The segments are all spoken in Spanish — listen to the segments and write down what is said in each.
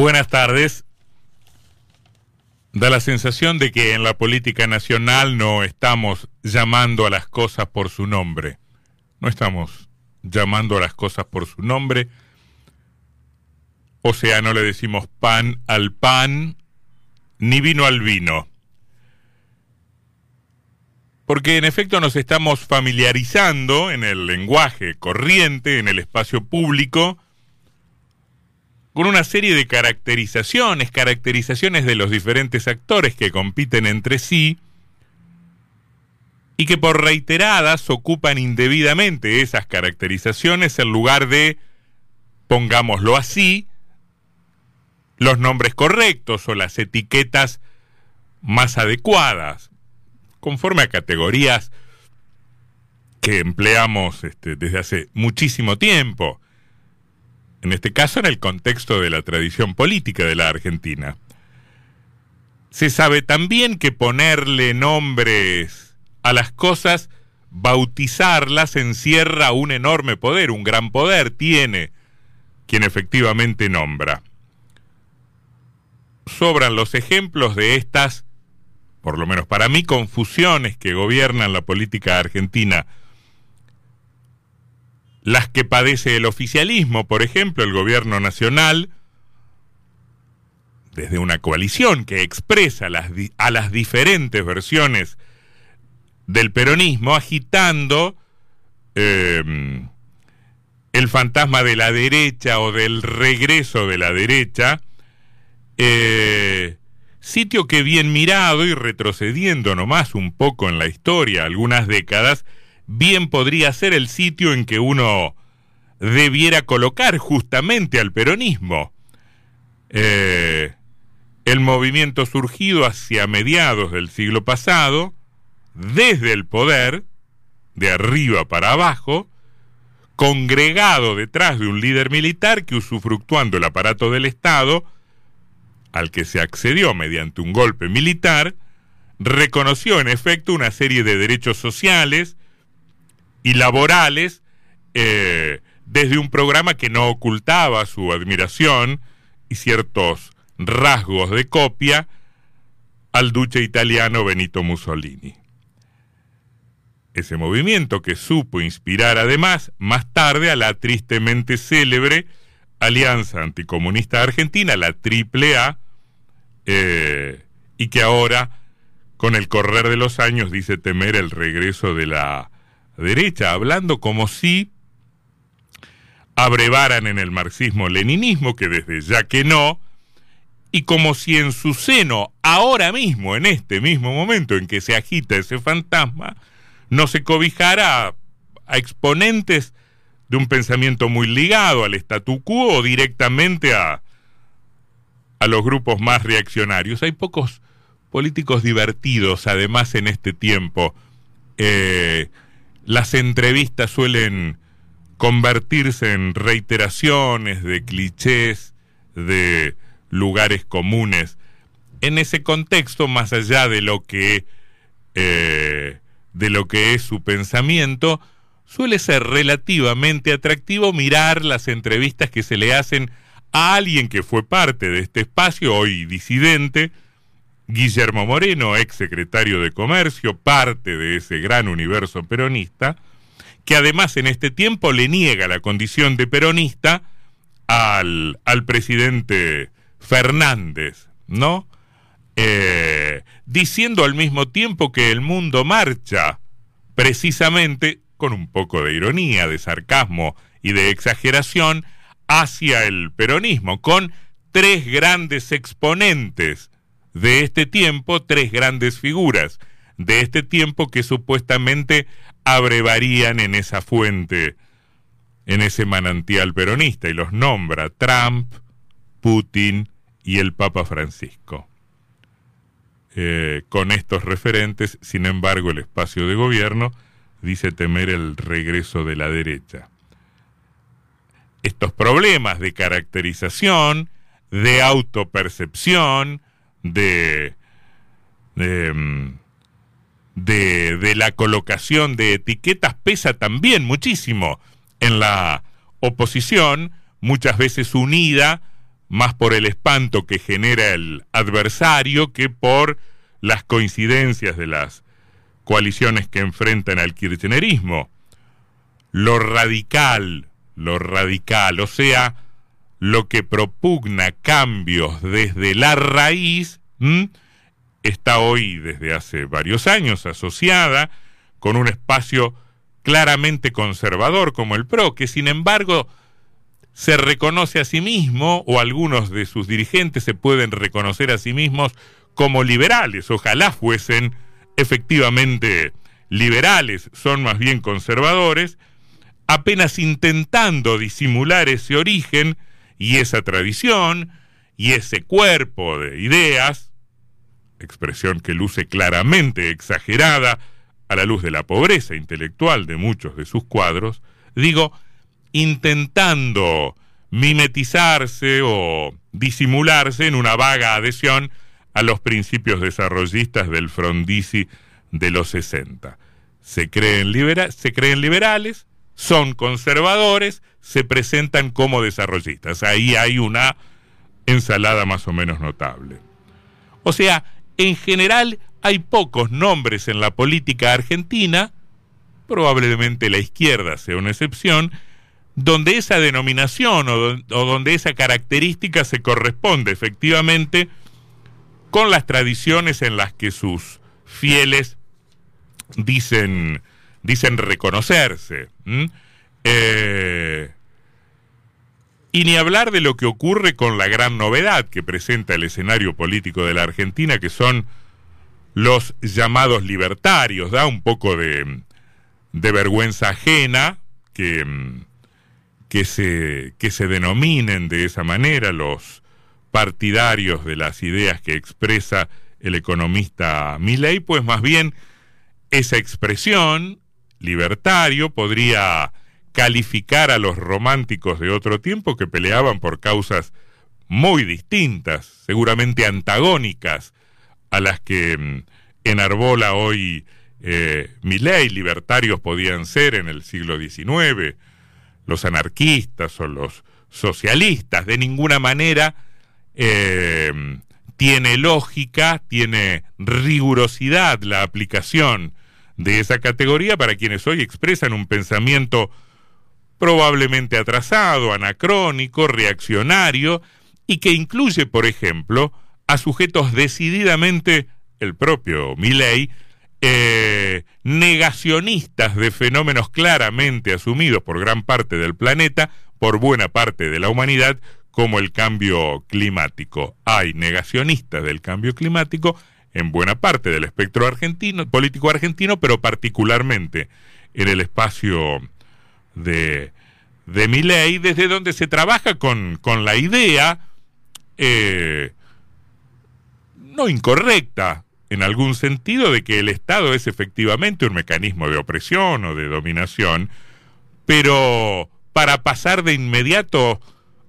Buenas tardes. Da la sensación de que en la política nacional no estamos llamando a las cosas por su nombre. No estamos llamando a las cosas por su nombre. O sea, no le decimos pan al pan, ni vino al vino. Porque en efecto nos estamos familiarizando en el lenguaje corriente, en el espacio público, con una serie de caracterizaciones, caracterizaciones de los diferentes actores que compiten entre sí y que por reiteradas ocupan indebidamente esas caracterizaciones en lugar de, pongámoslo así, los nombres correctos o las etiquetas más adecuadas, conforme a categorías que empleamos este, desde hace muchísimo tiempo en este caso en el contexto de la tradición política de la Argentina. Se sabe también que ponerle nombres a las cosas, bautizarlas, encierra un enorme poder, un gran poder tiene quien efectivamente nombra. Sobran los ejemplos de estas, por lo menos para mí, confusiones que gobiernan la política argentina las que padece el oficialismo, por ejemplo, el gobierno nacional, desde una coalición que expresa a las diferentes versiones del peronismo, agitando em, el fantasma de la derecha o del regreso de la derecha, eh, sitio que bien mirado y retrocediendo nomás un poco en la historia, algunas décadas, bien podría ser el sitio en que uno debiera colocar justamente al peronismo. Eh, el movimiento surgido hacia mediados del siglo pasado, desde el poder, de arriba para abajo, congregado detrás de un líder militar que usufructuando el aparato del Estado, al que se accedió mediante un golpe militar, reconoció en efecto una serie de derechos sociales, y laborales eh, desde un programa que no ocultaba su admiración y ciertos rasgos de copia al duce italiano Benito Mussolini. Ese movimiento que supo inspirar además más tarde a la tristemente célebre Alianza Anticomunista Argentina, la AAA, eh, y que ahora, con el correr de los años, dice temer el regreso de la derecha, hablando como si abrevaran en el marxismo-leninismo, que desde ya que no, y como si en su seno, ahora mismo, en este mismo momento en que se agita ese fantasma, no se cobijara a, exponentes de un pensamiento muy ligado al statu quo o directamente a, a los grupos más reaccionarios. Hay pocos políticos divertidos, además, en este tiempo. Eh, las entrevistas suelen convertirse en reiteraciones de clichés, de lugares comunes. En ese contexto, más allá de lo que eh, de lo que es su pensamiento, suele ser relativamente atractivo mirar las entrevistas que se le hacen a alguien que fue parte de este espacio, hoy disidente, Guillermo Moreno, ex secretario de Comercio, parte de ese gran universo peronista, que además en este tiempo le niega la condición de peronista al, al presidente Fernández, ¿no? Eh, diciendo al mismo tiempo que el mundo marcha precisamente con un poco de ironía, de sarcasmo y de exageración hacia el peronismo, con tres grandes exponentes de este tiempo tres grandes figuras de este tiempo que supuestamente abrevarían en esa fuente, en ese manantial peronista, y los nombra Trump, Putin y el Papa Francisco. Eh, con estos referentes, sin embargo, el espacio de gobierno dice temer el regreso de la derecha. Estos problemas de caracterización, de autopercepción, de, mm, de, de, la colocación de etiquetas pesa también muchísimo en la oposición, muchas veces unida más por el espanto que genera el adversario que por las coincidencias de las coaliciones que enfrentan al kirchnerismo. Lo radical, lo radical, o sea, lo que propugna cambios desde la raíz, está hoy desde hace varios años asociada con un espacio claramente conservador como el PRO, que sin embargo se reconoce a sí mismo, o algunos de sus dirigentes se pueden reconocer a sí mismos como liberales. Ojalá fuesen efectivamente liberales, son más bien conservadores, apenas intentando disimular ese origen y esa tradición y ese cuerpo de ideas, expresión que luce claramente exagerada a la luz de la pobreza intelectual de muchos de sus cuadros, digo, intentando mimetizarse o disimularse en una vaga adhesión a los principios desarrollistas del Frondizi de los 60. Se creen, se creen liberales, son conservadores, se presentan como desarrollistas. Ahí hay una ensalada más o menos notable. O sea, en general hay pocos nombres en la política argentina, probablemente la izquierda sea una excepción, donde esa denominación o, donde esa característica se corresponde efectivamente con las tradiciones en las que sus fieles dicen, dicen reconocerse. Eh, y ni hablar de lo que ocurre con la gran novedad que presenta el escenario político de la Argentina, que son los llamados libertarios. Da un poco de, de vergüenza ajena que que se, que se denominen de esa manera los partidarios de las ideas que expresa el economista Milley, pues más bien esa expresión, libertario, podría calificar a los románticos de otro tiempo que peleaban por causas muy distintas, seguramente antagónicas a las que mm, enarbola hoy eh, Milley. Libertarios podían ser en el siglo XIX, los anarquistas o los socialistas. De ninguna manera eh, tiene lógica, tiene rigurosidad la aplicación de esa categoría para quienes hoy expresan un pensamiento probablemente atrasado, anacrónico, reaccionario, y que incluye, por ejemplo, a sujetos decididamente, el propio Milley, eh, negacionistas de fenómenos claramente asumidos por gran parte del planeta, por buena parte de la humanidad, como el cambio climático. Hay negacionistas del cambio climático en buena parte del espectro argentino, político argentino, pero particularmente en el espacio de, de mi ley, desde donde se trabaja con, con la idea eh, no incorrecta, en algún sentido de que el Estado es efectivamente un mecanismo de opresión o de dominación, pero para pasar de inmediato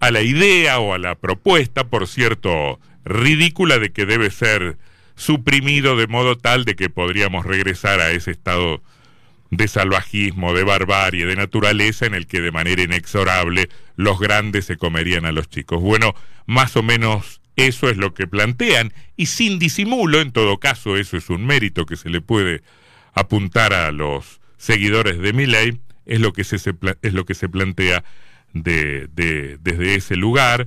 a la idea o a la propuesta, por cierto, ridícula de que debe ser suprimido de modo tal de que podríamos regresar a ese estado de salvajismo, de barbarie, de naturaleza en el que de manera inexorable los grandes se comerían a los chicos. Bueno, más o menos eso es lo que plantean y sin disimulo, en todo caso, eso es un mérito que se le puede apuntar a los seguidores de Milley, es lo que se, es lo que se plantea de, desde ese lugar,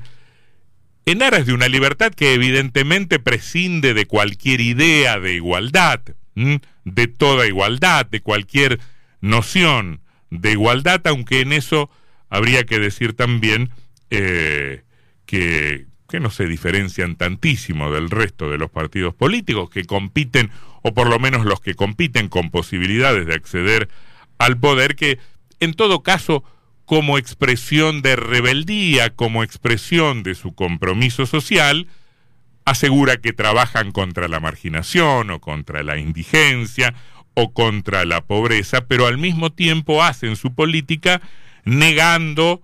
en aras de una libertad que evidentemente prescinde de cualquier idea de igualdad, de toda igualdad, de cualquier noción de igualdad, aunque en eso habría que decir también eh, que que no se diferencian tantísimo del resto de los partidos políticos que compiten, o por lo menos los que compiten con posibilidades de acceder al poder, que en todo caso, como expresión de rebeldía, como expresión de su compromiso social, asegura que trabajan contra la marginación o contra la indigencia o contra la pobreza, pero al mismo tiempo hacen su política negando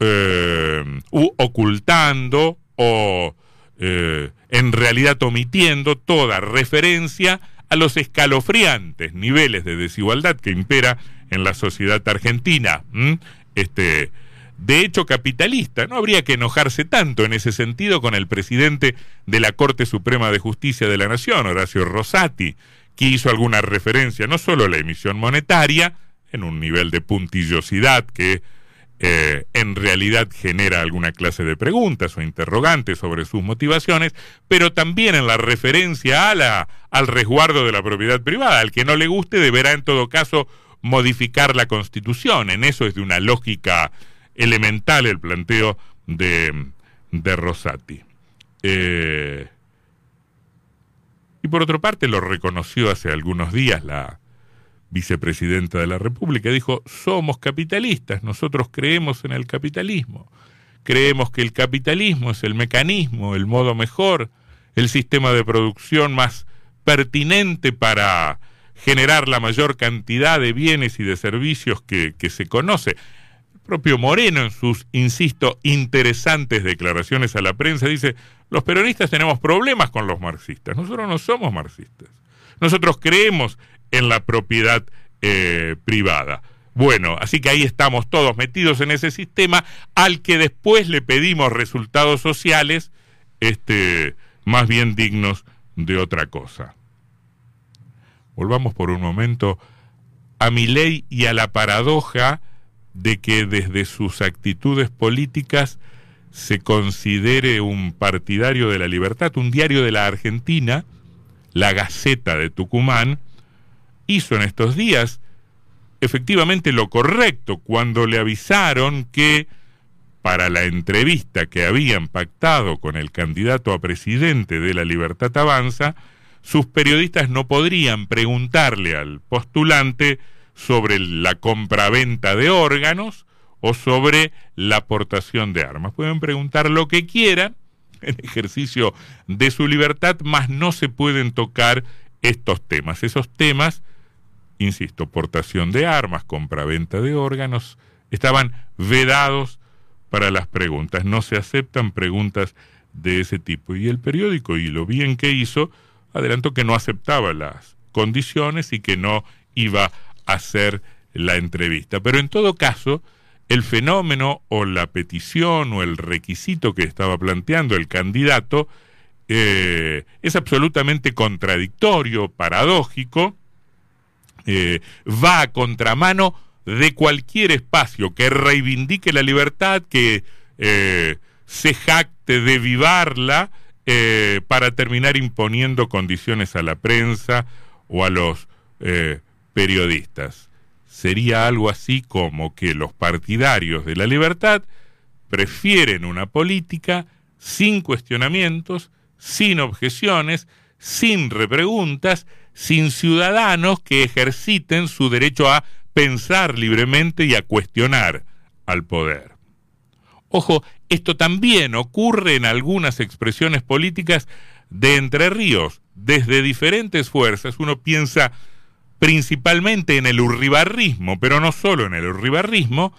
eh, ocultando o eh, en realidad omitiendo toda referencia a los escalofriantes niveles de desigualdad que impera en la sociedad argentina. Este, de hecho capitalista. No habría que enojarse tanto en ese sentido con el presidente de la Corte Suprema de Justicia de la Nación, Horacio Rosati, que hizo alguna referencia no solo a la emisión monetaria, en un nivel de puntillosidad que eh, en realidad genera alguna clase de preguntas o interrogantes sobre sus motivaciones, pero también en la referencia a la, al resguardo de la propiedad privada. Al que no le guste deberá en todo caso modificar la constitución. En eso es de una lógica elemental el planteo de, de Rosati. Eh, y por otra parte lo reconoció hace algunos días la, vicepresidenta de la República, dijo, somos capitalistas, nosotros creemos en el capitalismo, creemos que el capitalismo es el mecanismo, el modo mejor, el sistema de producción más pertinente para generar la mayor cantidad de bienes y de servicios que, se conoce. El propio Moreno, en sus, insisto, interesantes declaraciones a la prensa, dice, los peronistas tenemos problemas con los marxistas, nosotros no somos marxistas. Nosotros creemos en la propiedad eh, privada. Bueno, así que ahí estamos todos metidos en ese sistema al que después le pedimos resultados sociales este, más bien dignos de otra cosa. Volvamos por un momento a mi ley y a la paradoja de que desde sus actitudes políticas se considere un partidario de la libertad, un diario de la Argentina, la Gaceta de Tucumán, hizo en estos días efectivamente lo correcto cuando le avisaron que para la entrevista que habían pactado con el candidato a presidente de la Libertad Avanza, sus periodistas no podrían preguntarle al postulante sobre la compraventa de órganos o sobre la aportación de armas. Pueden preguntar lo que quieran en ejercicio de su libertad, mas no se pueden tocar estos temas. Esos temas insisto, portación de armas, compraventa de órganos, estaban vedados para las preguntas. No se aceptan preguntas de ese tipo. Y el periódico, y lo bien que hizo, adelantó que no aceptaba las condiciones y que no iba a hacer la entrevista. Pero en todo caso, el fenómeno o la petición o el requisito que estaba planteando el candidato eh, es absolutamente contradictorio, paradójico, eh, va a contramano de cualquier espacio que reivindique la libertad, que eh, se jacte de vivarla eh, para terminar imponiendo condiciones a la prensa o a los periodistas. Sería algo así como que los partidarios de la libertad prefieren una política sin cuestionamientos, sin objeciones, sin repreguntas, sin ciudadanos que ejerciten su derecho a pensar libremente y a cuestionar al poder. Ojo, esto también ocurre en algunas expresiones políticas de Entre Ríos. Desde diferentes fuerzas uno piensa principalmente en el urribarrismo, pero no solo en el urribarrismo,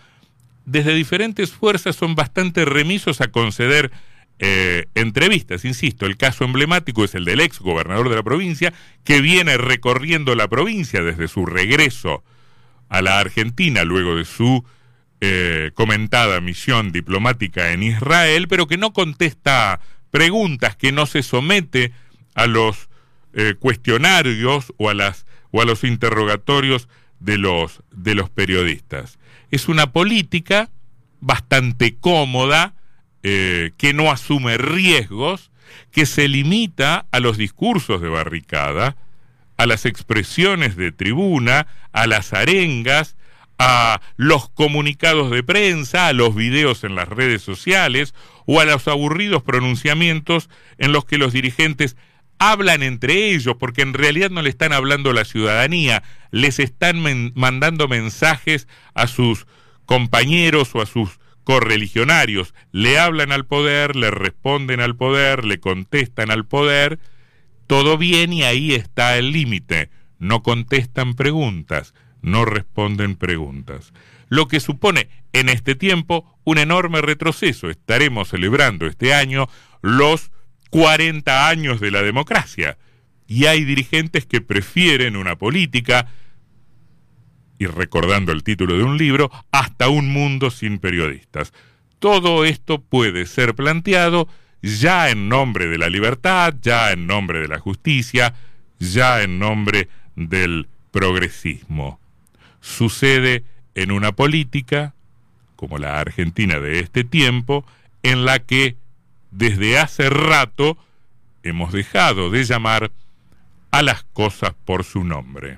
desde diferentes fuerzas son bastante remisos a conceder eh, entrevistas. Insisto, el caso emblemático es el del ex gobernador de la provincia, que viene recorriendo la provincia desde su regreso a la Argentina luego de su eh, comentada misión diplomática en Israel, pero que no contesta preguntas, que no se somete a los eh, cuestionarios o a, los interrogatorios de los, de los periodistas. Es una política bastante cómoda, eh, que no asume riesgos, que se limita a los discursos de barricada, a las expresiones de tribuna, a las arengas, a los comunicados de prensa, a los videos en las redes sociales o a los aburridos pronunciamientos en los que los dirigentes hablan entre ellos, porque en realidad no le están hablando a la ciudadanía, les están mandando mensajes a sus compañeros o a sus correligionarios, le hablan al poder, le responden al poder, le contestan al poder, todo bien y ahí está el límite. No contestan preguntas, no responden preguntas. Lo que supone en este tiempo un enorme retroceso. Estaremos celebrando este año los 40 años de la democracia. Y hay dirigentes que prefieren una política y recordando el título de un libro, hasta un mundo sin periodistas. Todo esto puede ser planteado ya en nombre de la libertad, ya en nombre de la justicia, ya en nombre del progresismo. Sucede en una política, como la Argentina de este tiempo, en la que desde hace rato hemos dejado de llamar a las cosas por su nombre.